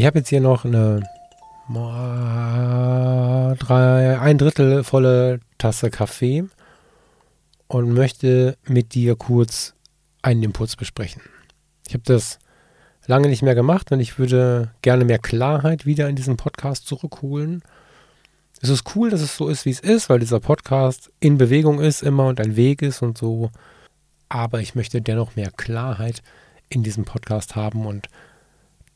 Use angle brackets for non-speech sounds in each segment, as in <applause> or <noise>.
Ich habe jetzt hier noch eine drei, ein Drittel volle Tasse Kaffee und möchte mit dir kurz einen Impuls besprechen. Ich habe das lange nicht mehr gemacht und ich würde gerne mehr Klarheit wieder in diesen Podcast zurückholen. Es ist cool, dass es so ist, wie es ist, weil dieser Podcast in Bewegung ist immer und ein Weg ist und so. Aber ich möchte dennoch mehr Klarheit in diesem Podcast haben und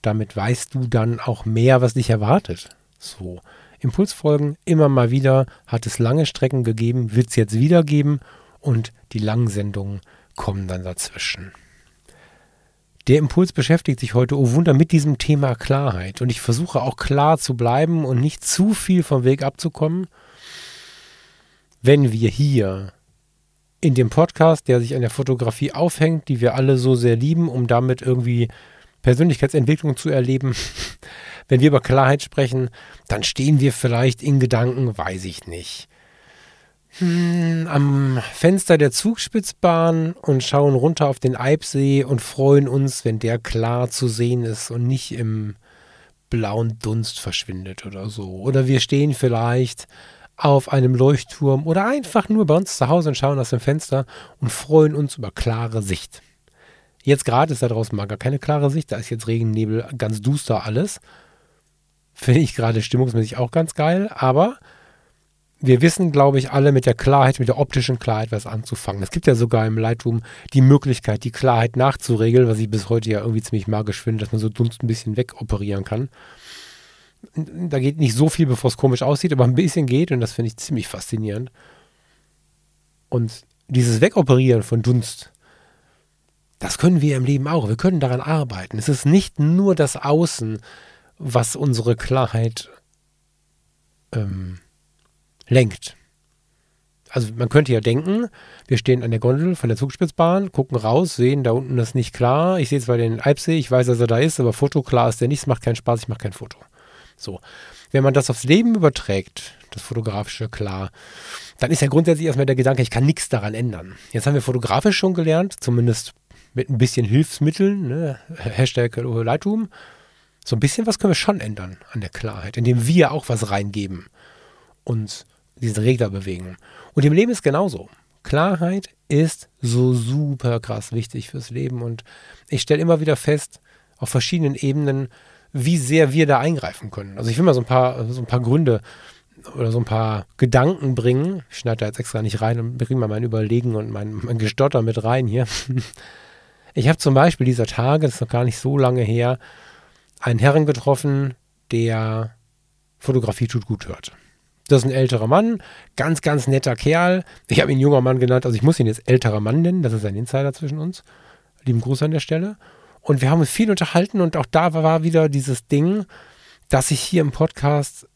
damit weißt du dann auch mehr, was dich erwartet. So. Impulsfolgen immer mal wieder, hat es lange Strecken gegeben, wird es jetzt wieder geben und die langen Sendungen kommen dann dazwischen. Der Impuls beschäftigt sich heute, oh Wunder, mit diesem Thema Klarheit. Und ich versuche auch klar zu bleiben und nicht zu viel vom Weg abzukommen. Wenn wir hier in dem Podcast, der sich an der Fotografie aufhängt, die wir alle so sehr lieben, um damit irgendwie Persönlichkeitsentwicklung zu erleben, <laughs> wenn wir über Klarheit sprechen, dann stehen wir vielleicht in Gedanken, weiß ich nicht, hm, am Fenster der Zugspitzbahn und schauen runter auf den Eibsee und freuen uns, wenn der klar zu sehen ist und nicht im blauen Dunst verschwindet oder so. Oder wir stehen vielleicht auf einem Leuchtturm oder einfach nur bei uns zu Hause und schauen aus dem Fenster und freuen uns über klare Sicht. Jetzt gerade ist da draußen mal gar keine klare Sicht, da ist jetzt Regen, Nebel, ganz duster alles. Finde ich gerade stimmungsmäßig auch ganz geil, aber wir wissen, glaube ich, alle mit der Klarheit, mit der optischen Klarheit was anzufangen. Es gibt ja sogar im Lightroom die Möglichkeit, die Klarheit nachzuregeln, was ich bis heute ja irgendwie ziemlich magisch finde, dass man so Dunst ein bisschen wegoperieren kann. Da geht nicht so viel, bevor es komisch aussieht, aber ein bisschen geht und das finde ich ziemlich faszinierend. Und dieses Wegoperieren von Dunst, das können wir im Leben auch. Wir können daran arbeiten. Es ist nicht nur das Außen, was unsere Klarheit ähm, lenkt. Also man könnte ja denken, wir stehen an der Gondel von der Zugspitzbahn, gucken raus, sehen, da unten ist nicht klar. Ich sehe zwar den Alpsee, ich weiß, dass er da ist, aber Foto klar ist der nicht, es macht keinen Spaß, ich mache kein Foto. So. Wenn man das aufs Leben überträgt, das Fotografische klar, dann ist ja grundsätzlich erstmal der Gedanke, ich kann nichts daran ändern. Jetzt haben wir fotografisch schon gelernt, zumindest mit ein bisschen Hilfsmitteln, ne? Hashtag Lightroom. So ein bisschen was können wir schon ändern an der Klarheit, indem wir auch was reingeben und diesen Regler bewegen. Und im Leben ist genauso. Klarheit ist so super krass wichtig fürs Leben und ich stelle immer wieder fest, auf verschiedenen Ebenen, wie sehr wir da eingreifen können. Also ich will mal so ein paar, so ein paar Gründe oder so ein paar Gedanken bringen. Ich schneide da jetzt extra nicht rein und bringe mal mein Überlegen und mein, mein Gestotter mit rein hier. <laughs> Ich habe zum Beispiel dieser Tage, das ist noch gar nicht so lange her, einen Herren getroffen, der Fotografie tut gut hört. Das ist ein älterer Mann, ganz, ganz netter Kerl. Ich habe ihn junger Mann genannt, also ich muss ihn jetzt älterer Mann nennen, das ist ein Insider zwischen uns. Lieben Gruß an der Stelle. Und wir haben uns viel unterhalten und auch da war wieder dieses Ding, dass ich hier im Podcast,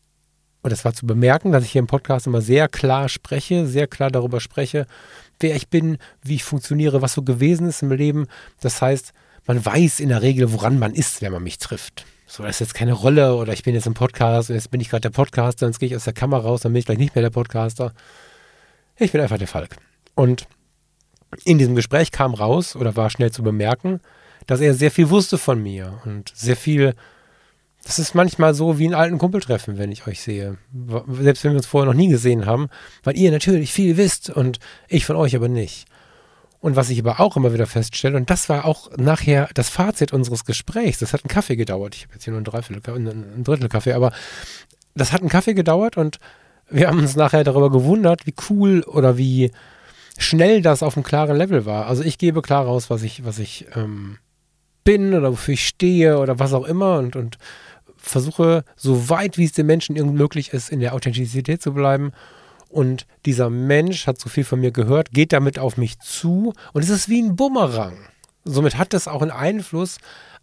und das war zu bemerken, dass ich hier im Podcast immer sehr klar spreche, sehr klar darüber spreche, wer ich bin, wie ich funktioniere, was so gewesen ist im Leben. Das heißt, man weiß in der Regel, woran man ist, wenn man mich trifft. So, das ist jetzt keine Rolle oder ich bin jetzt im Podcast und jetzt bin ich gerade der Podcaster jetzt gehe ich aus der Kamera raus, dann bin ich gleich nicht mehr der Podcaster. Ich bin einfach der Falk. Und in diesem Gespräch kam raus oder war schnell zu bemerken, dass er sehr viel wusste von mir und sehr viel. Das ist manchmal so wie einen alten Kumpel treffen, wenn ich euch sehe. Selbst wenn wir uns vorher noch nie gesehen haben, weil ihr natürlich viel wisst und ich von euch aber nicht. Und was ich aber auch immer wieder feststelle, und das war auch nachher das Fazit unseres Gesprächs, das hat einen Kaffee gedauert. Ich habe jetzt hier nur ein, Dreiviertel, ein Drittel Kaffee, aber das hat einen Kaffee gedauert und wir haben uns nachher darüber gewundert, wie cool oder wie schnell das auf einem klaren Level war. Also ich gebe klar raus, was ich, was ich ähm, bin oder wofür ich stehe oder was auch immer und, und versuche, so weit wie es den Menschen irgendwie möglich ist, in der Authentizität zu bleiben und dieser Mensch hat so viel von mir gehört, geht damit auf mich zu und es ist wie ein Bumerang. Somit hat das auch einen Einfluss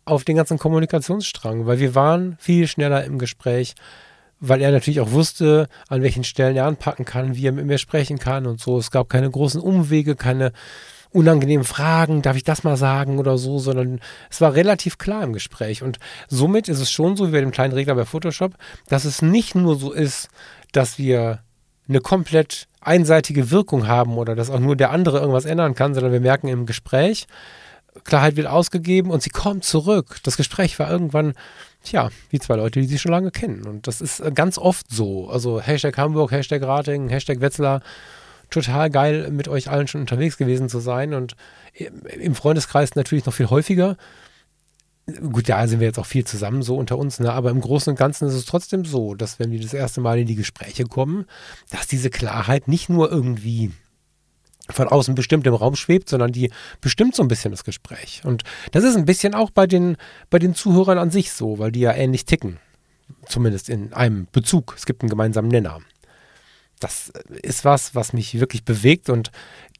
auf den ganzen Kommunikationsstrang, weil wir waren viel schneller im Gespräch, weil er natürlich auch wusste, an welchen Stellen er anpacken kann, wie er mit mir sprechen kann und so. Es gab keine großen Umwege, keine unangenehmen Fragen, darf ich das mal sagen oder so, sondern es war relativ klar im Gespräch. Und somit ist es schon so wie bei dem kleinen Regler bei Photoshop, dass es nicht nur so ist, dass wir eine komplett einseitige Wirkung haben oder dass auch nur der andere irgendwas ändern kann, sondern wir merken im Gespräch, Klarheit wird ausgegeben und sie kommt zurück. Das Gespräch war irgendwann, tja, wie zwei Leute, die sie schon lange kennen. Und das ist ganz oft so. Also Hashtag Hamburg, Hashtag Rating, Hashtag Wetzlar. Total geil, mit euch allen schon unterwegs gewesen zu sein. Und im Freundeskreis natürlich noch viel häufiger. Gut, da sind wir jetzt auch viel zusammen so unter uns, ne? aber im Großen und Ganzen ist es trotzdem so, dass wenn wir das erste Mal in die Gespräche kommen, dass diese Klarheit nicht nur irgendwie von außen bestimmt im Raum schwebt, sondern die bestimmt so ein bisschen das Gespräch. Und das ist ein bisschen auch bei den, bei den Zuhörern an sich so, weil die ja ähnlich ticken. Zumindest in einem Bezug. Es gibt einen gemeinsamen Nenner. Das ist was, was mich wirklich bewegt und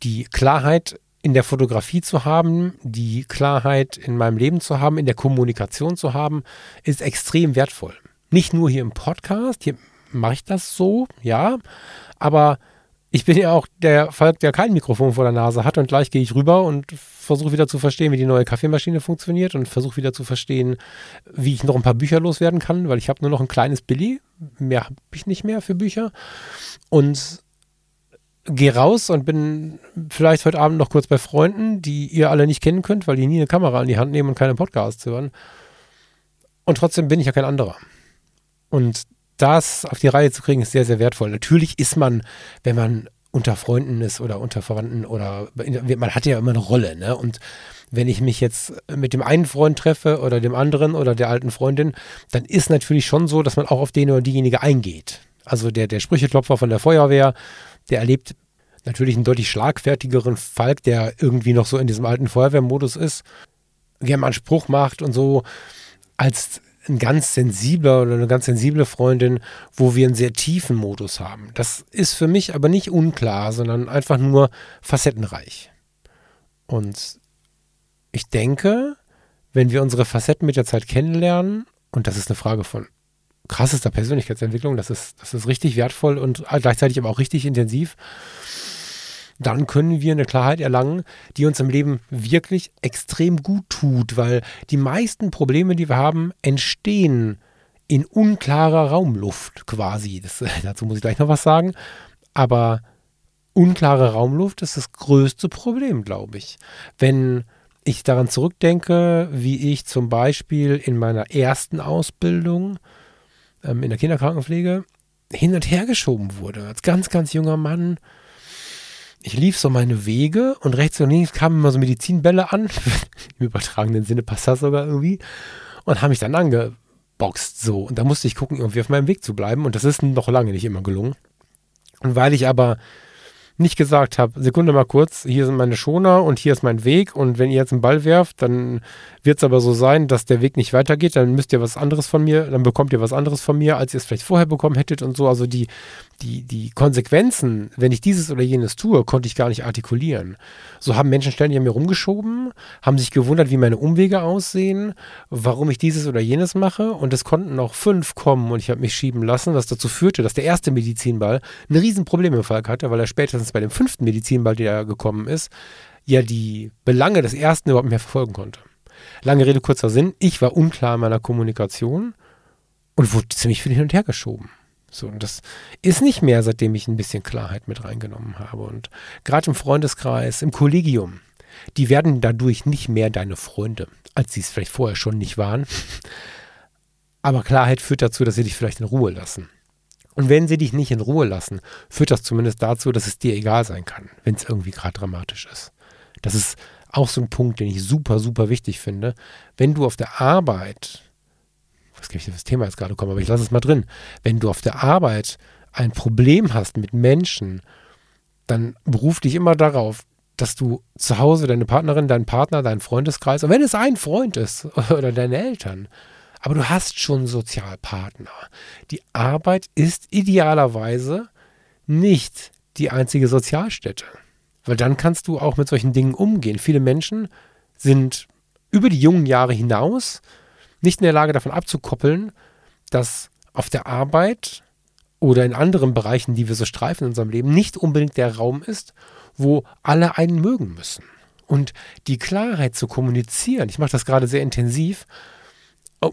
die Klarheit in der Fotografie zu haben, die Klarheit in meinem Leben zu haben, in der Kommunikation zu haben, ist extrem wertvoll. Nicht nur hier im Podcast, hier mache ich das so, ja, aber ich bin ja auch der Falk, der kein Mikrofon vor der Nase hat und gleich gehe ich rüber und versuche wieder zu verstehen, wie die neue Kaffeemaschine funktioniert und versuche wieder zu verstehen, wie ich noch ein paar Bücher loswerden kann, weil ich habe nur noch ein kleines Billy, mehr habe ich nicht mehr für Bücher und gehe raus und bin vielleicht heute Abend noch kurz bei Freunden, die ihr alle nicht kennen könnt, weil die nie eine Kamera in die Hand nehmen und keine Podcasts hören. Und trotzdem bin ich ja kein anderer. Und das auf die Reihe zu kriegen, ist sehr, sehr wertvoll. Natürlich ist man, wenn man unter Freunden ist oder unter Verwandten oder man hat ja immer eine Rolle, ne? Und wenn ich mich jetzt mit dem einen Freund treffe oder dem anderen oder der alten Freundin, dann ist natürlich schon so, dass man auch auf den oder diejenige eingeht. Also der, der Sprücheklopfer von der Feuerwehr, der erlebt natürlich einen deutlich schlagfertigeren Falk, der irgendwie noch so in diesem alten Feuerwehrmodus ist, der mal einen Spruch macht und so, als ein ganz sensibler oder eine ganz sensible Freundin, wo wir einen sehr tiefen Modus haben. Das ist für mich aber nicht unklar, sondern einfach nur facettenreich. Und ich denke, wenn wir unsere Facetten mit der Zeit kennenlernen, und das ist eine Frage von krassester Persönlichkeitsentwicklung, das ist, das ist richtig wertvoll und gleichzeitig aber auch richtig intensiv, dann können wir eine Klarheit erlangen, die uns im Leben wirklich extrem gut tut, weil die meisten Probleme, die wir haben, entstehen in unklarer Raumluft quasi. Das, <laughs> dazu muss ich gleich noch was sagen. Aber unklare Raumluft ist das größte Problem, glaube ich. Wenn ich daran zurückdenke, wie ich zum Beispiel in meiner ersten Ausbildung ähm, in der Kinderkrankenpflege hin und her geschoben wurde, als ganz, ganz junger Mann ich lief so meine Wege und rechts und links kamen immer so Medizinbälle an. <laughs> Im übertragenen Sinne passt das sogar irgendwie. Und haben mich dann angeboxt so. Und da musste ich gucken, irgendwie auf meinem Weg zu bleiben. Und das ist noch lange nicht immer gelungen. Und weil ich aber nicht gesagt habe, Sekunde mal kurz, hier sind meine Schoner und hier ist mein Weg und wenn ihr jetzt einen Ball werft, dann wird es aber so sein, dass der Weg nicht weitergeht, dann müsst ihr was anderes von mir, dann bekommt ihr was anderes von mir, als ihr es vielleicht vorher bekommen hättet und so. Also die, die, die Konsequenzen, wenn ich dieses oder jenes tue, konnte ich gar nicht artikulieren. So haben Menschen ständig an mir rumgeschoben, haben sich gewundert, wie meine Umwege aussehen, warum ich dieses oder jenes mache und es konnten auch fünf kommen und ich habe mich schieben lassen, was dazu führte, dass der erste Medizinball ein Riesenproblem im Falk hatte, weil er spätestens bei dem fünften Medizinball, der gekommen ist, ja die Belange des ersten überhaupt nicht mehr verfolgen konnte. Lange Rede, kurzer Sinn, ich war unklar in meiner Kommunikation und wurde ziemlich viel hin und her geschoben. So, und das ist nicht mehr, seitdem ich ein bisschen Klarheit mit reingenommen habe. Und gerade im Freundeskreis, im Kollegium, die werden dadurch nicht mehr deine Freunde, als sie es vielleicht vorher schon nicht waren. Aber Klarheit führt dazu, dass sie dich vielleicht in Ruhe lassen. Und wenn sie dich nicht in Ruhe lassen, führt das zumindest dazu, dass es dir egal sein kann, wenn es irgendwie gerade dramatisch ist. Das ist auch so ein Punkt, den ich super, super wichtig finde. Wenn du auf der Arbeit weiß gar nicht, das Thema jetzt gerade kommt, aber ich lasse es mal drin. Wenn du auf der Arbeit ein Problem hast mit Menschen, dann beruf dich immer darauf, dass du zu Hause deine Partnerin, deinen Partner, deinen Freundeskreis, und wenn es ein Freund ist <laughs> oder deine Eltern, aber du hast schon Sozialpartner. Die Arbeit ist idealerweise nicht die einzige Sozialstätte, weil dann kannst du auch mit solchen Dingen umgehen. Viele Menschen sind über die jungen Jahre hinaus nicht in der Lage davon abzukoppeln, dass auf der Arbeit oder in anderen Bereichen, die wir so streifen in unserem Leben, nicht unbedingt der Raum ist, wo alle einen mögen müssen. Und die Klarheit zu kommunizieren, ich mache das gerade sehr intensiv,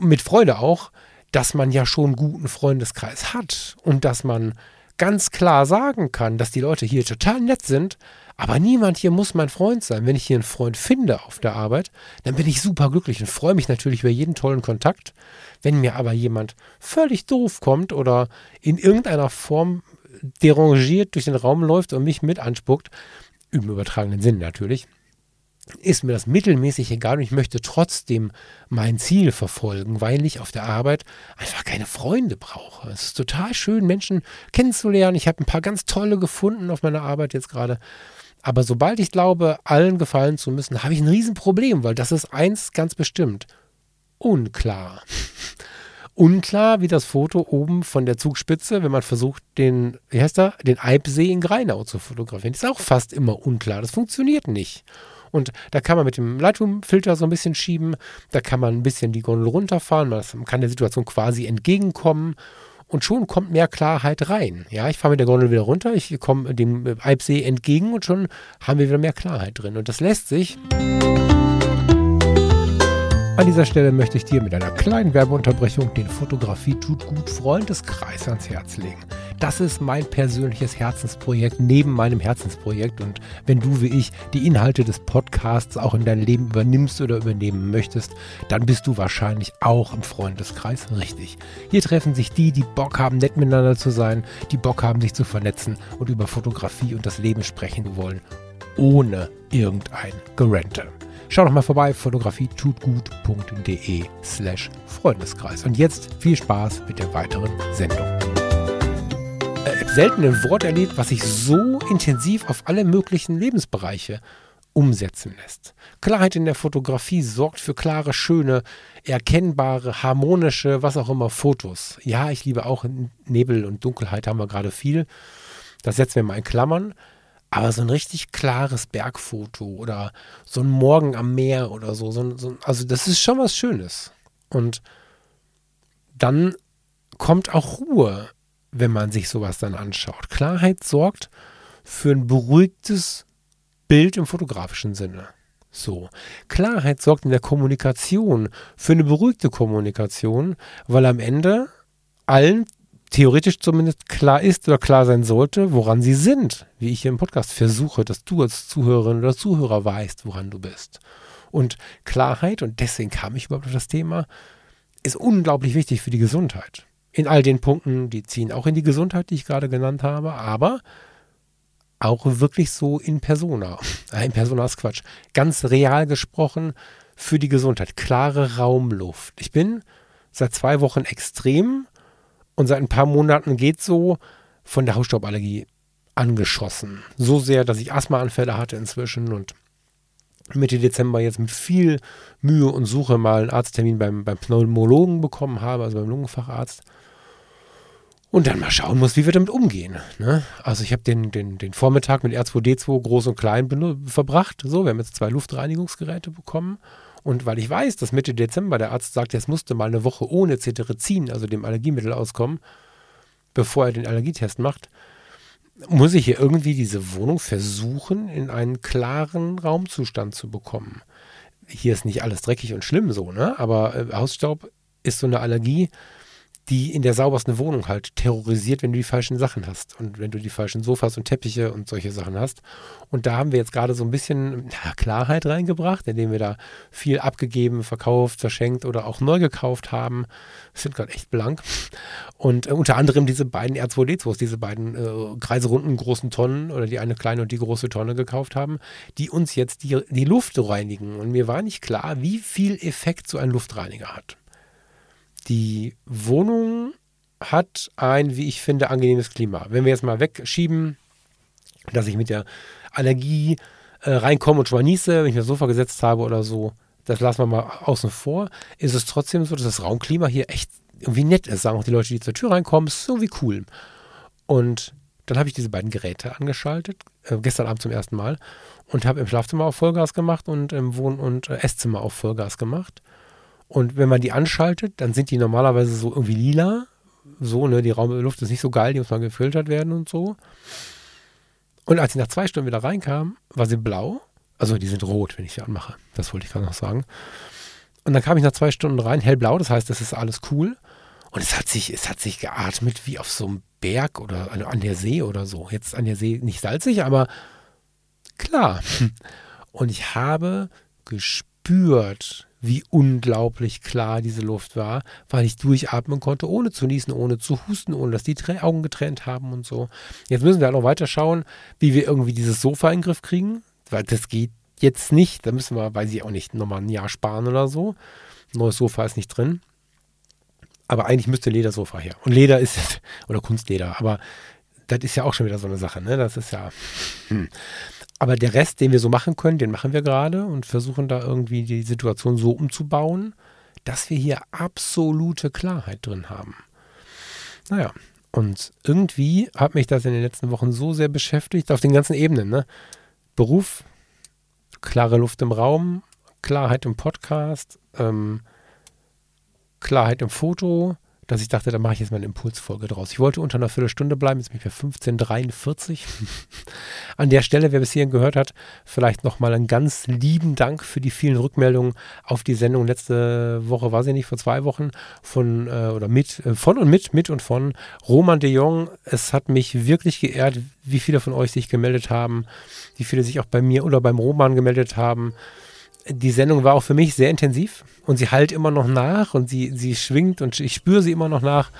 mit Freude auch, dass man ja schon einen guten Freundeskreis hat und dass man ganz klar sagen kann, dass die Leute hier total nett sind, aber niemand hier muss mein Freund sein. Wenn ich hier einen Freund finde auf der Arbeit, dann bin ich super glücklich und freue mich natürlich über jeden tollen Kontakt. Wenn mir aber jemand völlig doof kommt oder in irgendeiner Form derangiert durch den Raum läuft und mich mit anspuckt, im übertragenen Sinn natürlich, ist mir das mittelmäßig egal und ich möchte trotzdem mein Ziel verfolgen, weil ich auf der Arbeit einfach keine Freunde brauche. Es ist total schön, Menschen kennenzulernen. Ich habe ein paar ganz tolle gefunden auf meiner Arbeit jetzt gerade. Aber sobald ich glaube, allen gefallen zu müssen, habe ich ein Riesenproblem, weil das ist eins ganz bestimmt. Unklar. <laughs> Unklar wie das Foto oben von der Zugspitze, wenn man versucht, den, wie heißt er, den Eibsee in Greinau zu fotografieren. Das ist auch fast immer unklar. Das funktioniert nicht. Und da kann man mit dem Lightroom-Filter so ein bisschen schieben, da kann man ein bisschen die Gondel runterfahren, man kann der Situation quasi entgegenkommen und schon kommt mehr Klarheit rein. Ja, ich fahre mit der Gondel wieder runter, ich komme dem Eibsee entgegen und schon haben wir wieder mehr Klarheit drin. Und das lässt sich. An dieser Stelle möchte ich dir mit einer kleinen Werbeunterbrechung den Fotografie tut gut Freundeskreis ans Herz legen. Das ist mein persönliches Herzensprojekt neben meinem Herzensprojekt und wenn du wie ich die Inhalte des Podcasts auch in dein Leben übernimmst oder übernehmen möchtest, dann bist du wahrscheinlich auch im Freundeskreis richtig. Hier treffen sich die, die Bock haben, nett miteinander zu sein, die Bock haben, sich zu vernetzen und über Fotografie und das Leben sprechen wollen, ohne irgendein Gerente. Schau doch mal vorbei, fotografietutgut.de slash Freundeskreis. Und jetzt viel Spaß mit der weiteren Sendung. Äh, selten ein Wort erlebt, was sich so intensiv auf alle möglichen Lebensbereiche umsetzen lässt. Klarheit in der Fotografie sorgt für klare, schöne, erkennbare, harmonische, was auch immer Fotos. Ja, ich liebe auch Nebel und Dunkelheit, haben wir gerade viel. Das setzen wir mal in Klammern. Aber so ein richtig klares Bergfoto oder so ein Morgen am Meer oder so, so, so, also das ist schon was Schönes. Und dann kommt auch Ruhe, wenn man sich sowas dann anschaut. Klarheit sorgt für ein beruhigtes Bild im fotografischen Sinne. So. Klarheit sorgt in der Kommunikation für eine beruhigte Kommunikation, weil am Ende allen theoretisch zumindest klar ist oder klar sein sollte, woran sie sind. Wie ich hier im Podcast versuche, dass du als Zuhörerin oder Zuhörer weißt, woran du bist. Und Klarheit, und deswegen kam ich überhaupt auf das Thema, ist unglaublich wichtig für die Gesundheit. In all den Punkten, die ziehen auch in die Gesundheit, die ich gerade genannt habe, aber auch wirklich so in Persona. <laughs> In Persona ist Quatsch. Ganz real gesprochen für die Gesundheit. Klare Raumluft. Ich bin seit zwei Wochen extrem und seit ein paar Monaten geht so von der Hausstauballergie angeschossen. So sehr, dass ich Asthmaanfälle hatte inzwischen und Mitte Dezember jetzt mit viel Mühe und Suche mal einen Arzttermin beim, beim Pneumologen bekommen habe, also beim Lungenfacharzt. Und dann mal schauen muss, wie wir damit umgehen. Ne? Also ich habe den, den, den Vormittag mit R2D2 groß und klein verbracht. So, wir haben jetzt zwei Luftreinigungsgeräte bekommen und weil ich weiß, dass Mitte Dezember der Arzt sagt, jetzt musste mal eine Woche ohne Cetirizin, also dem Allergiemittel, auskommen, bevor er den Allergietest macht, muss ich hier irgendwie diese Wohnung versuchen, in einen klaren Raumzustand zu bekommen. Hier ist nicht alles dreckig und schlimm so, ne? Aber äh, Hausstaub ist so eine Allergie, die in der saubersten Wohnung halt terrorisiert, wenn du die falschen Sachen hast und wenn du die falschen Sofas und Teppiche und solche Sachen hast. Und da haben wir jetzt gerade so ein bisschen Klarheit reingebracht, indem wir da viel abgegeben, verkauft, verschenkt oder auch neu gekauft haben. Das sind gerade echt blank. Und äh, unter anderem diese beiden R2D2s, diese beiden äh, kreiserunden großen Tonnen oder die eine kleine und die große Tonne gekauft haben, die uns jetzt die, die Luft reinigen. Und mir war nicht klar, wie viel Effekt so ein Luftreiniger hat. Die Wohnung hat ein, wie ich finde, angenehmes Klima. Wenn wir jetzt mal wegschieben, dass ich mit der Allergie äh, reinkomme und schon mal niese, wenn ich mir das Sofa gesetzt habe oder so, das lassen wir mal außen vor, ist es trotzdem so, dass das Raumklima hier echt irgendwie nett ist. Sagen auch die Leute, die zur Tür reinkommen, ist so wie cool. Und Dann habe ich diese beiden Geräte angeschaltet, äh, gestern Abend zum ersten Mal, und habe im Schlafzimmer auf Vollgas gemacht und im Wohn- und äh, Esszimmer auf Vollgas gemacht. Und wenn man die anschaltet, dann sind die normalerweise so irgendwie lila. So, ne, die Raumluft ist nicht so geil, die muss mal gefiltert werden und so. Und als ich nach zwei Stunden wieder reinkam, war sie blau. Also die sind rot, wenn ich sie anmache. Das wollte ich gerade noch sagen. Und dann kam ich nach zwei Stunden rein, hellblau, das heißt, das ist alles cool. Und es hat sich, es hat sich geatmet wie auf so einem Berg oder an der See oder so. Jetzt an der See nicht salzig, aber klar. Und ich habe gespürt, wie unglaublich klar diese Luft war, weil ich durchatmen konnte, ohne zu niesen, ohne zu husten, ohne dass die Augen getrennt haben und so. Jetzt müssen wir halt noch weiter schauen, wie wir irgendwie dieses Sofa in den Griff kriegen, weil das geht jetzt nicht. Da müssen wir, weiß ich auch nicht, nochmal ein Jahr sparen oder so. Neues Sofa ist nicht drin. Aber eigentlich müsste Ledersofa her. Und Leder ist, <laughs> oder Kunstleder, aber das ist ja auch schon wieder so eine Sache, ne? Das ist ja. Hm. Aber der Rest, den wir so machen können, den machen wir gerade und versuchen da irgendwie die Situation so umzubauen, dass wir hier absolute Klarheit drin haben. Naja, und irgendwie hat mich das in den letzten Wochen so sehr beschäftigt, auf den ganzen Ebenen, ne? Beruf, klare Luft im Raum, Klarheit im Podcast, ähm, Klarheit im Foto, dass ich dachte, da mache ich jetzt mal eine Impulsfolge draus. Ich wollte unter einer Viertelstunde bleiben, jetzt bin ich bei 15.43. <laughs> An der Stelle, wer bis hierhin gehört hat, vielleicht nochmal einen ganz lieben Dank für die vielen Rückmeldungen auf die Sendung letzte Woche, war sie nicht, vor zwei Wochen, von äh, oder mit, äh, von und mit, mit und von Roman de Jong. Es hat mich wirklich geehrt, wie viele von euch sich gemeldet haben, wie viele sich auch bei mir oder beim Roman gemeldet haben die Sendung war auch für mich sehr intensiv und sie halt immer noch nach und sie, sie schwingt und ich spüre sie immer noch nach.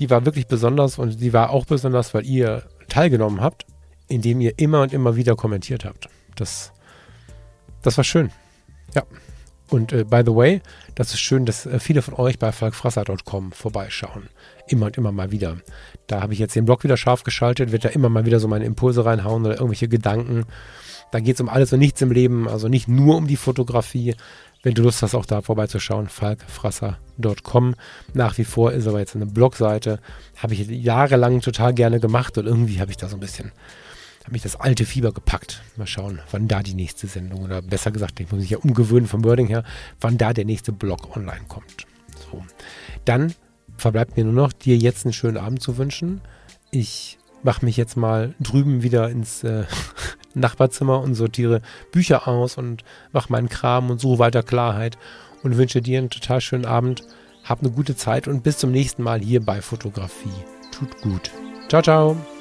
Die war wirklich besonders und die war auch besonders, weil ihr teilgenommen habt, indem ihr immer und immer wieder kommentiert habt. Das, das war schön. Ja. Und äh, by the way, das ist schön, dass äh, viele von euch bei falkfrasser.com vorbeischauen. Immer und immer mal wieder. Da habe ich jetzt den Blog wieder scharf geschaltet, wird da immer mal wieder so meine Impulse reinhauen oder irgendwelche Gedanken. Da geht es um alles und nichts im Leben, also nicht nur um die Fotografie. Wenn du Lust hast, auch da vorbeizuschauen, falkfrasser.com. Nach wie vor ist aber jetzt eine Blogseite. Habe ich jahrelang total gerne gemacht und irgendwie habe ich da so ein bisschen, habe mich das alte Fieber gepackt. Mal schauen, wann da die nächste Sendung oder besser gesagt, ich muss mich ja umgewöhnen vom Wording her, wann da der nächste Blog online kommt. So. Dann verbleibt mir nur noch, dir jetzt einen schönen Abend zu wünschen. Ich mache mich jetzt mal drüben wieder ins äh, <laughs> Nachbarzimmer und sortiere Bücher aus und mache meinen Kram und suche weiter Klarheit und wünsche dir einen total schönen Abend. Hab eine gute Zeit und bis zum nächsten Mal hier bei Fotografie. Tut gut. Ciao, ciao.